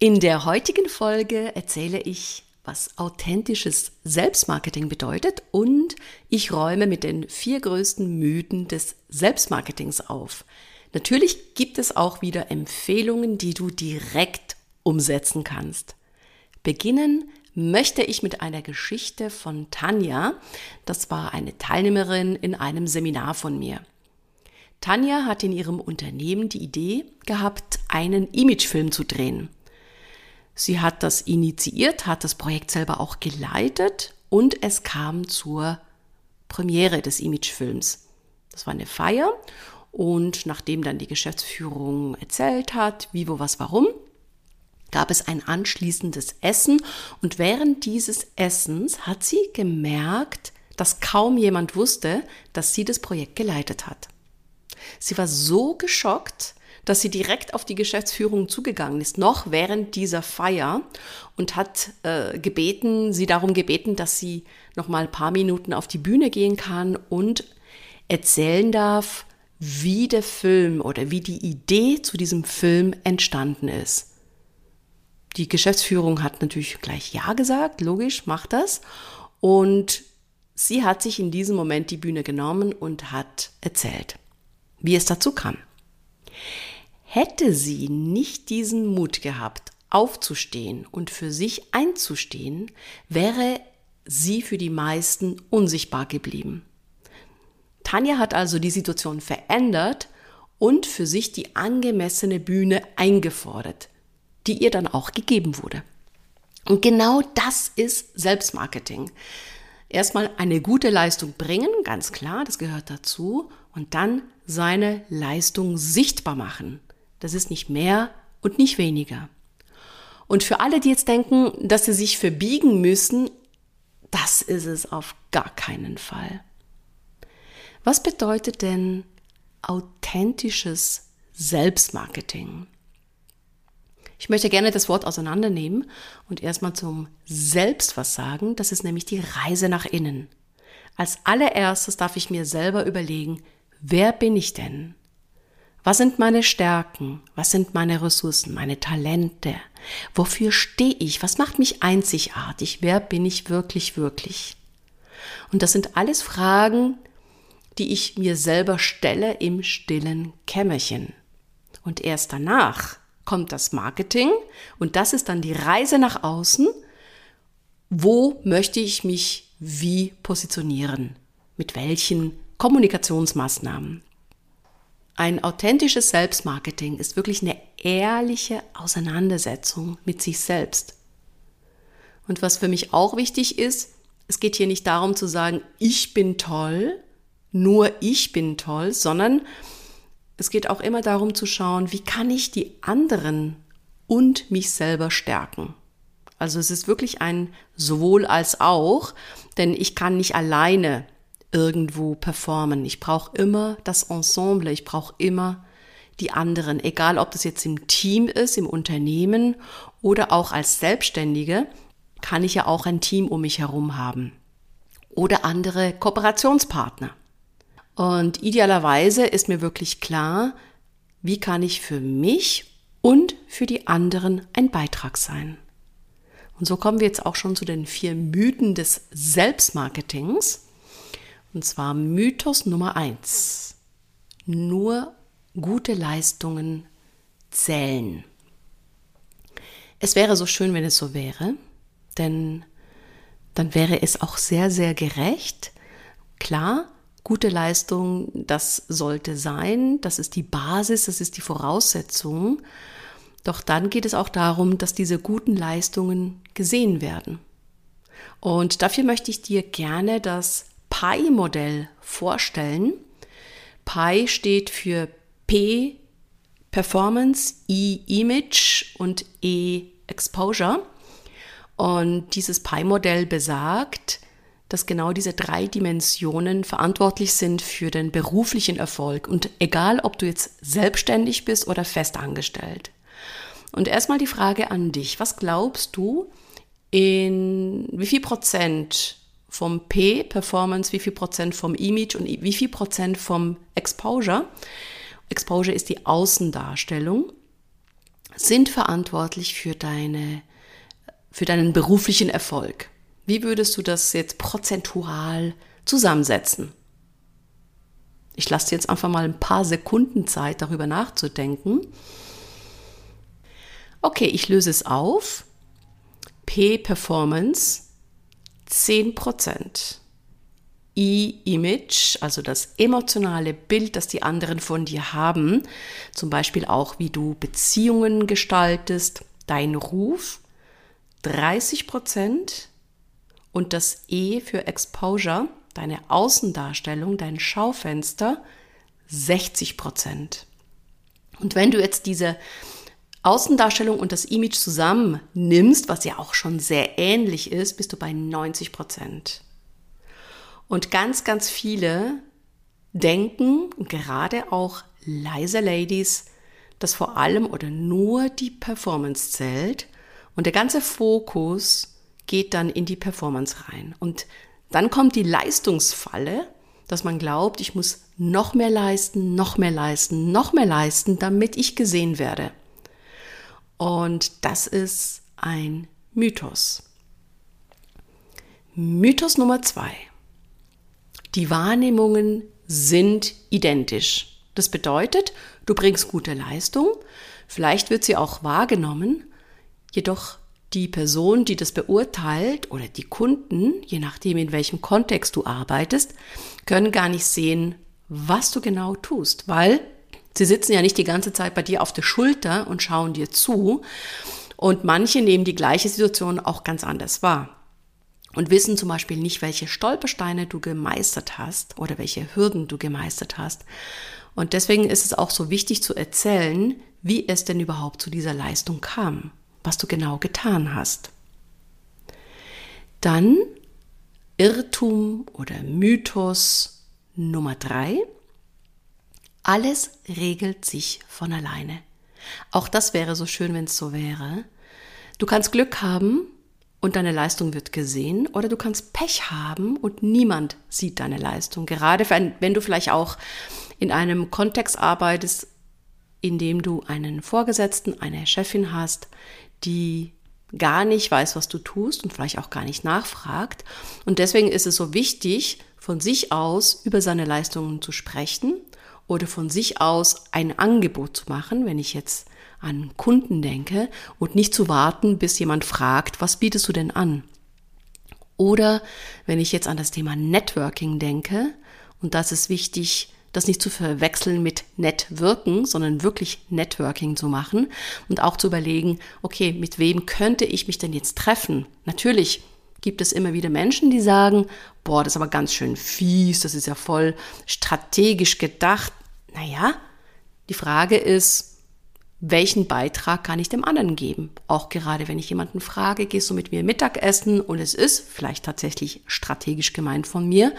In der heutigen Folge erzähle ich, was authentisches Selbstmarketing bedeutet und ich räume mit den vier größten Mythen des Selbstmarketings auf. Natürlich gibt es auch wieder Empfehlungen, die du direkt umsetzen kannst. Beginnen möchte ich mit einer Geschichte von Tanja. Das war eine Teilnehmerin in einem Seminar von mir. Tanja hat in ihrem Unternehmen die Idee gehabt, einen Imagefilm zu drehen. Sie hat das initiiert, hat das Projekt selber auch geleitet und es kam zur Premiere des Imagefilms. Das war eine Feier und nachdem dann die Geschäftsführung erzählt hat, wie, wo, was, warum, gab es ein anschließendes Essen und während dieses Essens hat sie gemerkt, dass kaum jemand wusste, dass sie das Projekt geleitet hat. Sie war so geschockt, dass sie direkt auf die Geschäftsführung zugegangen ist, noch während dieser Feier und hat äh, gebeten, sie darum gebeten, dass sie noch mal ein paar Minuten auf die Bühne gehen kann und erzählen darf, wie der Film oder wie die Idee zu diesem Film entstanden ist. Die Geschäftsführung hat natürlich gleich Ja gesagt, logisch, macht das. Und sie hat sich in diesem Moment die Bühne genommen und hat erzählt, wie es dazu kam. Hätte sie nicht diesen Mut gehabt, aufzustehen und für sich einzustehen, wäre sie für die meisten unsichtbar geblieben. Tanja hat also die Situation verändert und für sich die angemessene Bühne eingefordert, die ihr dann auch gegeben wurde. Und genau das ist Selbstmarketing. Erstmal eine gute Leistung bringen, ganz klar, das gehört dazu, und dann seine Leistung sichtbar machen. Das ist nicht mehr und nicht weniger. Und für alle, die jetzt denken, dass sie sich verbiegen müssen, das ist es auf gar keinen Fall. Was bedeutet denn authentisches Selbstmarketing? Ich möchte gerne das Wort auseinandernehmen und erstmal zum Selbst was sagen. Das ist nämlich die Reise nach innen. Als allererstes darf ich mir selber überlegen, wer bin ich denn? Was sind meine Stärken? Was sind meine Ressourcen, meine Talente? Wofür stehe ich? Was macht mich einzigartig? Wer bin ich wirklich, wirklich? Und das sind alles Fragen, die ich mir selber stelle im stillen Kämmerchen. Und erst danach kommt das Marketing und das ist dann die Reise nach außen. Wo möchte ich mich wie positionieren? Mit welchen Kommunikationsmaßnahmen? Ein authentisches Selbstmarketing ist wirklich eine ehrliche Auseinandersetzung mit sich selbst. Und was für mich auch wichtig ist, es geht hier nicht darum zu sagen, ich bin toll, nur ich bin toll, sondern es geht auch immer darum zu schauen, wie kann ich die anderen und mich selber stärken. Also es ist wirklich ein sowohl als auch, denn ich kann nicht alleine irgendwo performen. Ich brauche immer das Ensemble, ich brauche immer die anderen, egal ob das jetzt im Team ist, im Unternehmen oder auch als Selbstständige, kann ich ja auch ein Team um mich herum haben oder andere Kooperationspartner. Und idealerweise ist mir wirklich klar, wie kann ich für mich und für die anderen ein Beitrag sein. Und so kommen wir jetzt auch schon zu den vier Mythen des Selbstmarketings. Und zwar Mythos Nummer eins: Nur gute Leistungen zählen. Es wäre so schön, wenn es so wäre, denn dann wäre es auch sehr, sehr gerecht. Klar, gute Leistung, das sollte sein, das ist die Basis, das ist die Voraussetzung. Doch dann geht es auch darum, dass diese guten Leistungen gesehen werden. Und dafür möchte ich dir gerne das Pi-Modell vorstellen. Pi steht für P Performance, E Image und E Exposure. Und dieses Pi-Modell besagt, dass genau diese drei Dimensionen verantwortlich sind für den beruflichen Erfolg. Und egal, ob du jetzt selbstständig bist oder festangestellt. Und erstmal die Frage an dich. Was glaubst du, in wie viel Prozent vom P, Performance, wie viel Prozent vom Image und wie viel Prozent vom Exposure, Exposure ist die Außendarstellung, sind verantwortlich für deine, für deinen beruflichen Erfolg. Wie würdest du das jetzt prozentual zusammensetzen? Ich lasse dir jetzt einfach mal ein paar Sekunden Zeit, darüber nachzudenken. Okay, ich löse es auf. P Performance 10%. E-Image, also das emotionale Bild, das die anderen von dir haben, zum Beispiel auch, wie du Beziehungen gestaltest, dein Ruf, 30 Prozent und das E für Exposure, deine Außendarstellung, dein Schaufenster, 60 Prozent. Und wenn du jetzt diese Außendarstellung und das Image zusammen nimmst, was ja auch schon sehr ähnlich ist, bist du bei 90 Prozent. Und ganz, ganz viele denken, gerade auch leise Ladies, dass vor allem oder nur die Performance zählt und der ganze Fokus geht dann in die Performance rein. Und dann kommt die Leistungsfalle, dass man glaubt, ich muss noch mehr leisten, noch mehr leisten, noch mehr leisten, damit ich gesehen werde. Und das ist ein Mythos. Mythos Nummer zwei. Die Wahrnehmungen sind identisch. Das bedeutet, du bringst gute Leistung, vielleicht wird sie auch wahrgenommen, jedoch die Person, die das beurteilt oder die Kunden, je nachdem in welchem Kontext du arbeitest, können gar nicht sehen, was du genau tust, weil sie sitzen ja nicht die ganze Zeit bei dir auf der Schulter und schauen dir zu. Und manche nehmen die gleiche Situation auch ganz anders wahr und wissen zum Beispiel nicht, welche Stolpersteine du gemeistert hast oder welche Hürden du gemeistert hast. Und deswegen ist es auch so wichtig zu erzählen, wie es denn überhaupt zu dieser Leistung kam, was du genau getan hast. Dann Irrtum oder Mythos Nummer drei. Alles regelt sich von alleine. Auch das wäre so schön, wenn es so wäre. Du kannst Glück haben und deine Leistung wird gesehen oder du kannst Pech haben und niemand sieht deine Leistung. Gerade wenn, du vielleicht auch in einem Kontext arbeitest, in dem du einen Vorgesetzten, eine Chefin hast, die gar nicht weiß, was du tust und vielleicht auch gar nicht nachfragt. Und deswegen ist es so wichtig, von sich aus über seine Leistungen zu sprechen oder von sich aus ein Angebot zu machen, wenn ich jetzt an Kunden denke und nicht zu warten, bis jemand fragt, was bietest du denn an? Oder wenn ich jetzt an das Thema Networking denke, und das ist wichtig, das nicht zu verwechseln mit Networken, sondern wirklich Networking zu machen und auch zu überlegen, okay, mit wem könnte ich mich denn jetzt treffen? Natürlich gibt es immer wieder Menschen, die sagen, boah, das ist aber ganz schön fies, das ist ja voll strategisch gedacht. Naja, die Frage ist, welchen Beitrag kann ich dem anderen geben? Auch gerade wenn ich jemanden frage, gehst du mit mir Mittagessen und es ist vielleicht tatsächlich strategisch gemeint von mir,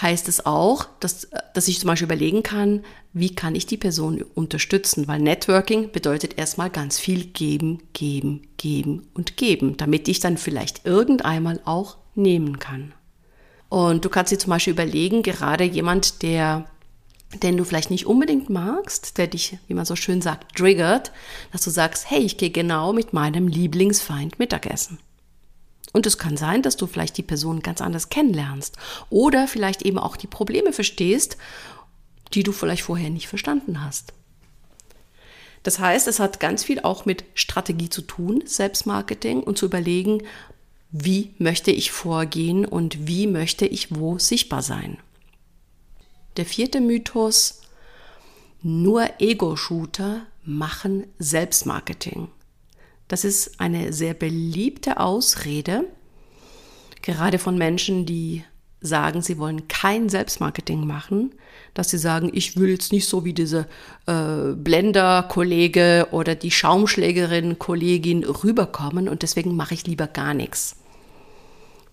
heißt es auch, dass, dass ich zum Beispiel überlegen kann, wie kann ich die Person unterstützen? Weil Networking bedeutet erstmal ganz viel geben, geben, geben und geben, damit ich dann vielleicht irgendeinmal auch nehmen kann. Und du kannst dir zum Beispiel überlegen, gerade jemand, der den du vielleicht nicht unbedingt magst, der dich, wie man so schön sagt, triggert, dass du sagst, hey, ich gehe genau mit meinem Lieblingsfeind Mittagessen. Und es kann sein, dass du vielleicht die Person ganz anders kennenlernst oder vielleicht eben auch die Probleme verstehst, die du vielleicht vorher nicht verstanden hast. Das heißt, es hat ganz viel auch mit Strategie zu tun, Selbstmarketing und zu überlegen, wie möchte ich vorgehen und wie möchte ich wo sichtbar sein. Der vierte Mythos, nur Ego-Shooter machen Selbstmarketing. Das ist eine sehr beliebte Ausrede, gerade von Menschen, die sagen, sie wollen kein Selbstmarketing machen, dass sie sagen, ich will jetzt nicht so wie diese äh, Blender-Kollege oder die Schaumschlägerin-Kollegin rüberkommen und deswegen mache ich lieber gar nichts.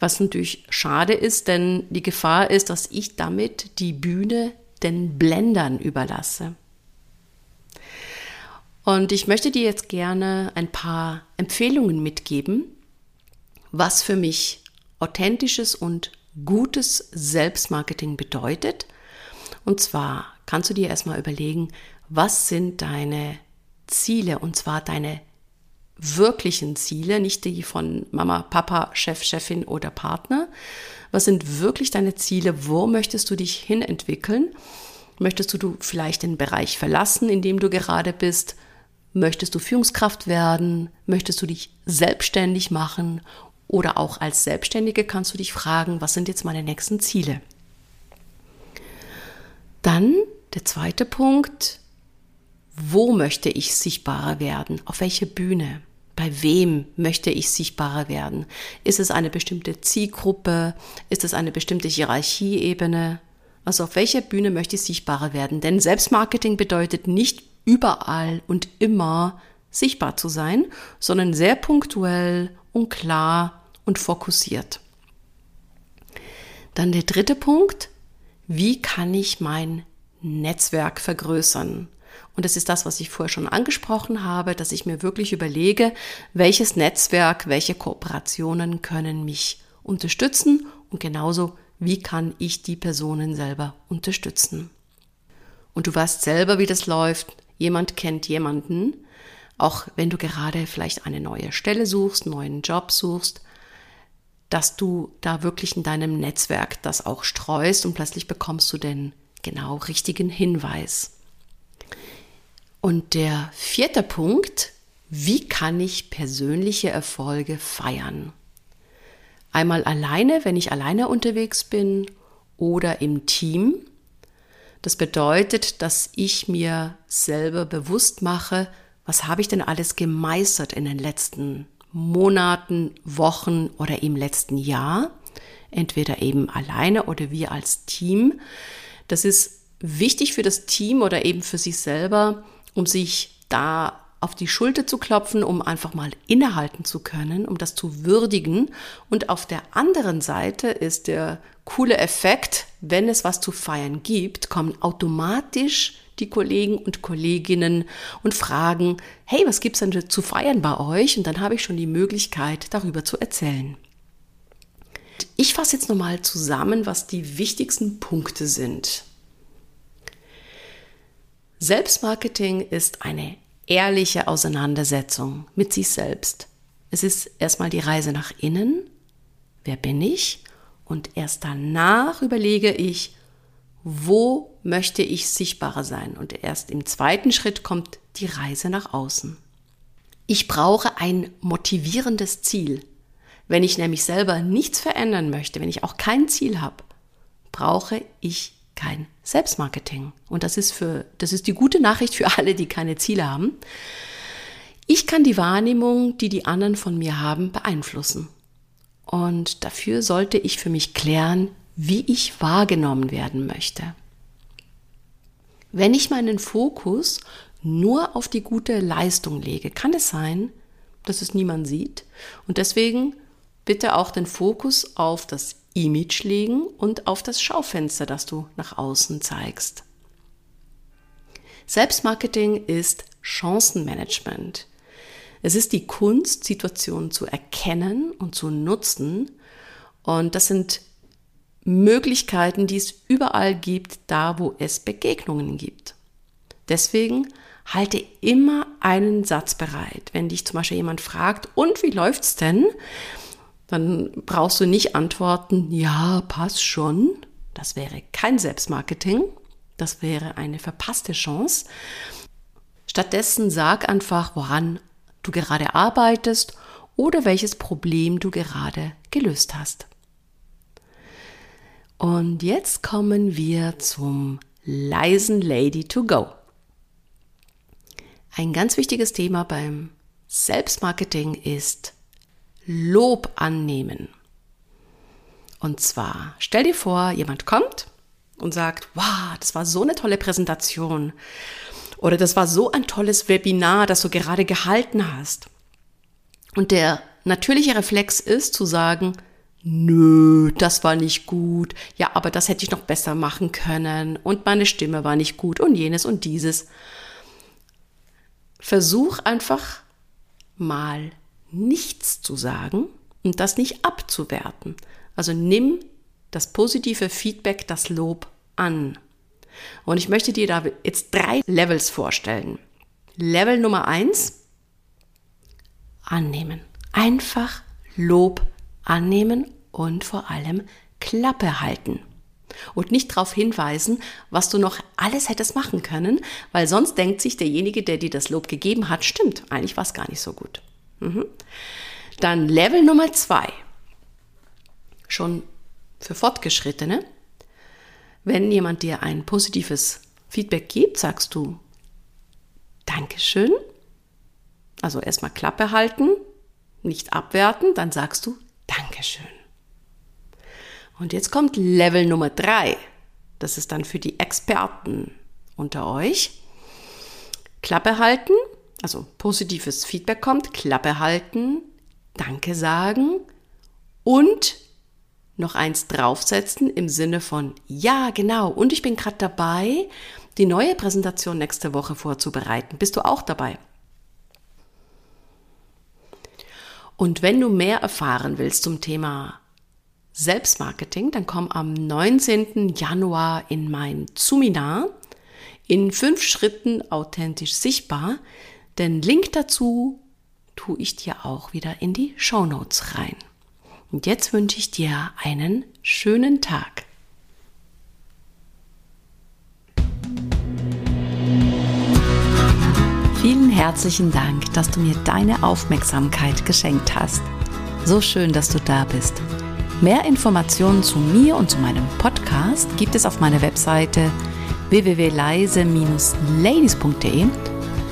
Was natürlich schade ist, denn die Gefahr ist, dass ich damit die Bühne den Blendern überlasse. Und ich möchte dir jetzt gerne ein paar Empfehlungen mitgeben, was für mich authentisches und gutes Selbstmarketing bedeutet. Und zwar kannst du dir erstmal überlegen, was sind deine Ziele und zwar deine wirklichen Ziele, nicht die von Mama, Papa, Chef, Chefin oder Partner. Was sind wirklich deine Ziele? Wo möchtest du dich hin entwickeln? Möchtest du vielleicht den Bereich verlassen, in dem du gerade bist? Möchtest du Führungskraft werden? Möchtest du dich selbstständig machen? Oder auch als Selbstständige kannst du dich fragen, was sind jetzt meine nächsten Ziele? Dann der zweite Punkt, wo möchte ich sichtbarer werden? Auf welche Bühne? Bei wem möchte ich sichtbarer werden? Ist es eine bestimmte Zielgruppe? Ist es eine bestimmte Hierarchieebene? Also auf welcher Bühne möchte ich sichtbarer werden? Denn Selbstmarketing bedeutet nicht überall und immer sichtbar zu sein, sondern sehr punktuell und klar und fokussiert. Dann der dritte Punkt, wie kann ich mein Netzwerk vergrößern? Und das ist das, was ich vorher schon angesprochen habe, dass ich mir wirklich überlege, welches Netzwerk, welche Kooperationen können mich unterstützen und genauso, wie kann ich die Personen selber unterstützen. Und du weißt selber, wie das läuft. Jemand kennt jemanden. Auch wenn du gerade vielleicht eine neue Stelle suchst, einen neuen Job suchst, dass du da wirklich in deinem Netzwerk das auch streust und plötzlich bekommst du den genau richtigen Hinweis. Und der vierte Punkt, wie kann ich persönliche Erfolge feiern? Einmal alleine, wenn ich alleine unterwegs bin oder im Team. Das bedeutet, dass ich mir selber bewusst mache, was habe ich denn alles gemeistert in den letzten Monaten, Wochen oder im letzten Jahr, entweder eben alleine oder wir als Team. Das ist wichtig für das Team oder eben für sich selber, um sich da auf die Schulter zu klopfen, um einfach mal innehalten zu können, um das zu würdigen. Und auf der anderen Seite ist der coole Effekt, wenn es was zu feiern gibt, kommen automatisch die Kollegen und Kolleginnen und fragen, hey, was gibt's denn zu feiern bei euch? Und dann habe ich schon die Möglichkeit, darüber zu erzählen. Ich fasse jetzt nochmal zusammen, was die wichtigsten Punkte sind. Selbstmarketing ist eine ehrliche Auseinandersetzung mit sich selbst. Es ist erstmal die Reise nach innen. Wer bin ich? Und erst danach überlege ich, wo möchte ich sichtbarer sein? Und erst im zweiten Schritt kommt die Reise nach außen. Ich brauche ein motivierendes Ziel. Wenn ich nämlich selber nichts verändern möchte, wenn ich auch kein Ziel habe, brauche ich kein Selbstmarketing. Und das ist für, das ist die gute Nachricht für alle, die keine Ziele haben. Ich kann die Wahrnehmung, die die anderen von mir haben, beeinflussen. Und dafür sollte ich für mich klären, wie ich wahrgenommen werden möchte. Wenn ich meinen Fokus nur auf die gute Leistung lege, kann es sein, dass es niemand sieht. Und deswegen bitte auch den Fokus auf das Image legen und auf das Schaufenster, das du nach außen zeigst. Selbstmarketing ist Chancenmanagement. Es ist die Kunst, Situationen zu erkennen und zu nutzen. Und das sind Möglichkeiten, die es überall gibt, da wo es Begegnungen gibt. Deswegen halte immer einen Satz bereit. Wenn dich zum Beispiel jemand fragt, und wie läuft's denn? Dann brauchst du nicht antworten, ja, passt schon. Das wäre kein Selbstmarketing. Das wäre eine verpasste Chance. Stattdessen sag einfach, woran du gerade arbeitest oder welches Problem du gerade gelöst hast. Und jetzt kommen wir zum leisen Lady to go. Ein ganz wichtiges Thema beim Selbstmarketing ist Lob annehmen. Und zwar, stell dir vor, jemand kommt und sagt, wow, das war so eine tolle Präsentation. Oder das war so ein tolles Webinar, das du gerade gehalten hast. Und der natürliche Reflex ist zu sagen, nö, das war nicht gut. Ja, aber das hätte ich noch besser machen können. Und meine Stimme war nicht gut und jenes und dieses. Versuch einfach mal nichts zu sagen und das nicht abzuwerten. Also nimm das positive Feedback, das Lob an. Und ich möchte dir da jetzt drei Levels vorstellen. Level Nummer eins, annehmen. Einfach Lob annehmen und vor allem Klappe halten. Und nicht darauf hinweisen, was du noch alles hättest machen können, weil sonst denkt sich derjenige, der dir das Lob gegeben hat, stimmt, eigentlich war es gar nicht so gut. Mhm. Dann Level Nummer zwei. Schon für Fortgeschrittene. Wenn jemand dir ein positives Feedback gibt, sagst du Dankeschön. Also erstmal Klappe halten, nicht abwerten, dann sagst du Dankeschön. Und jetzt kommt Level Nummer drei. Das ist dann für die Experten unter euch. Klappe halten, also positives Feedback kommt, Klappe halten, Danke sagen und noch eins draufsetzen im Sinne von, ja, genau, und ich bin gerade dabei, die neue Präsentation nächste Woche vorzubereiten. Bist du auch dabei? Und wenn du mehr erfahren willst zum Thema Selbstmarketing, dann komm am 19. Januar in mein Zuminar in fünf Schritten authentisch sichtbar. Den Link dazu tue ich dir auch wieder in die Show Notes rein. Und jetzt wünsche ich dir einen schönen Tag. Vielen herzlichen Dank, dass du mir deine Aufmerksamkeit geschenkt hast. So schön, dass du da bist. Mehr Informationen zu mir und zu meinem Podcast gibt es auf meiner Webseite www.leise-ladies.de